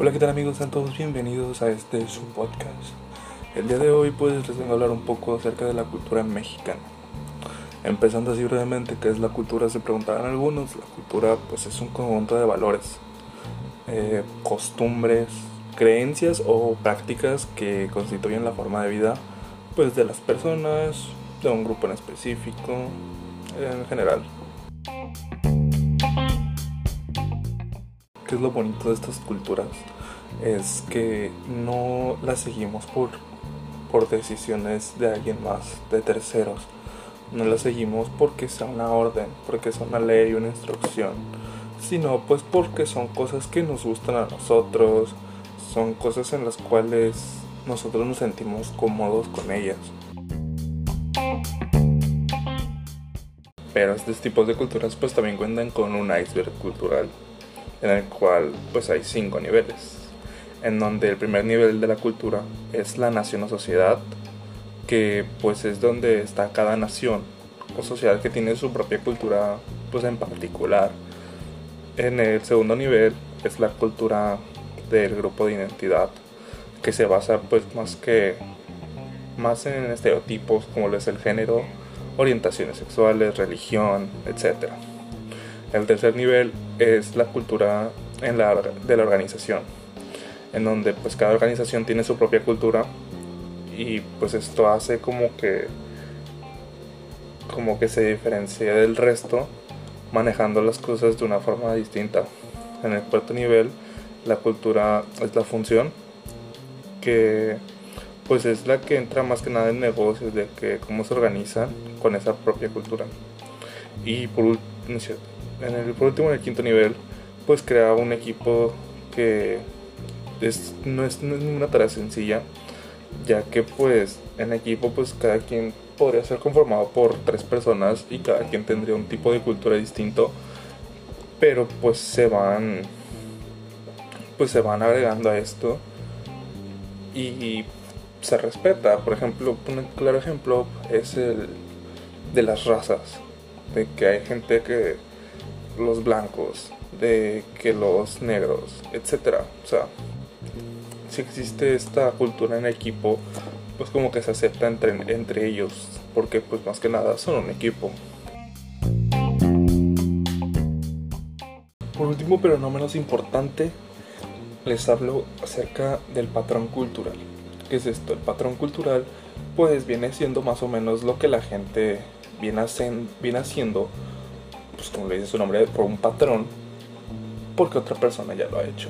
Hola, ¿qué tal amigos? Sean todos bienvenidos a este su podcast. El día de hoy pues les vengo a hablar un poco acerca de la cultura mexicana. Empezando así brevemente, ¿qué es la cultura? Se preguntarán algunos. La cultura pues es un conjunto de valores, eh, costumbres, creencias o prácticas que constituyen la forma de vida pues de las personas, de un grupo en específico, en general. ¿Qué es lo bonito de estas culturas? Es que no las seguimos por, por decisiones de alguien más, de terceros. No las seguimos porque sea una orden, porque sea una ley, una instrucción, sino pues porque son cosas que nos gustan a nosotros, son cosas en las cuales nosotros nos sentimos cómodos con ellas. Pero estos tipos de culturas pues también cuentan con un iceberg cultural en el cual pues hay cinco niveles, en donde el primer nivel de la cultura es la nación o sociedad, que pues es donde está cada nación o sociedad que tiene su propia cultura pues en particular. En el segundo nivel es la cultura del grupo de identidad, que se basa pues más que más en estereotipos como lo es el género, orientaciones sexuales, religión, etc. El tercer nivel es la cultura en la, de la organización, en donde pues cada organización tiene su propia cultura y pues esto hace como que como que se diferencia del resto manejando las cosas de una forma distinta. En el cuarto nivel la cultura es la función que pues es la que entra más que nada en negocios de que cómo se organizan con esa propia cultura. Y por último, en el, por último, en el quinto nivel, pues crea un equipo que es, no, es, ninguna tarea sencilla, ya que pues en equipo pues cada quien podría ser conformado por tres personas y cada quien tendría un tipo de cultura distinto, pero pues se van pues se van agregando a esto y se respeta. Por ejemplo, un claro ejemplo es el de las razas, de que hay gente que los blancos, de que los negros, etcétera. O sea, si existe esta cultura en equipo, pues como que se acepta entre, entre ellos, porque pues más que nada son un equipo. Por último, pero no menos importante, les hablo acerca del patrón cultural. ¿Qué es esto? El patrón cultural pues viene siendo más o menos lo que la gente viene, viene haciendo pues como le dice su nombre, por un patrón, porque otra persona ya lo ha hecho.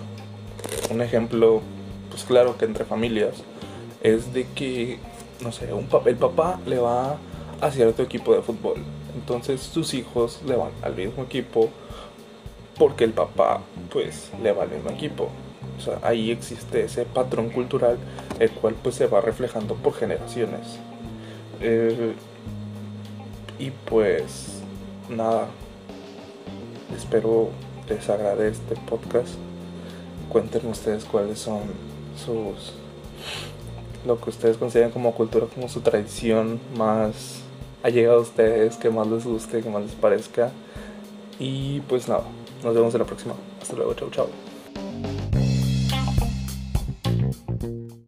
Un ejemplo, pues claro que entre familias, es de que, no sé, un el papá le va a cierto equipo de fútbol, entonces sus hijos le van al mismo equipo porque el papá pues le va al mismo equipo. O sea, ahí existe ese patrón cultural el cual pues se va reflejando por generaciones. Eh, y pues nada, espero les agrade este podcast. Cuéntenme ustedes cuáles son sus lo que ustedes consideran como cultura, como su tradición más ha llegado a ustedes, que más les guste, que más les parezca. Y pues nada, nos vemos en la próxima. Hasta luego, chau chau.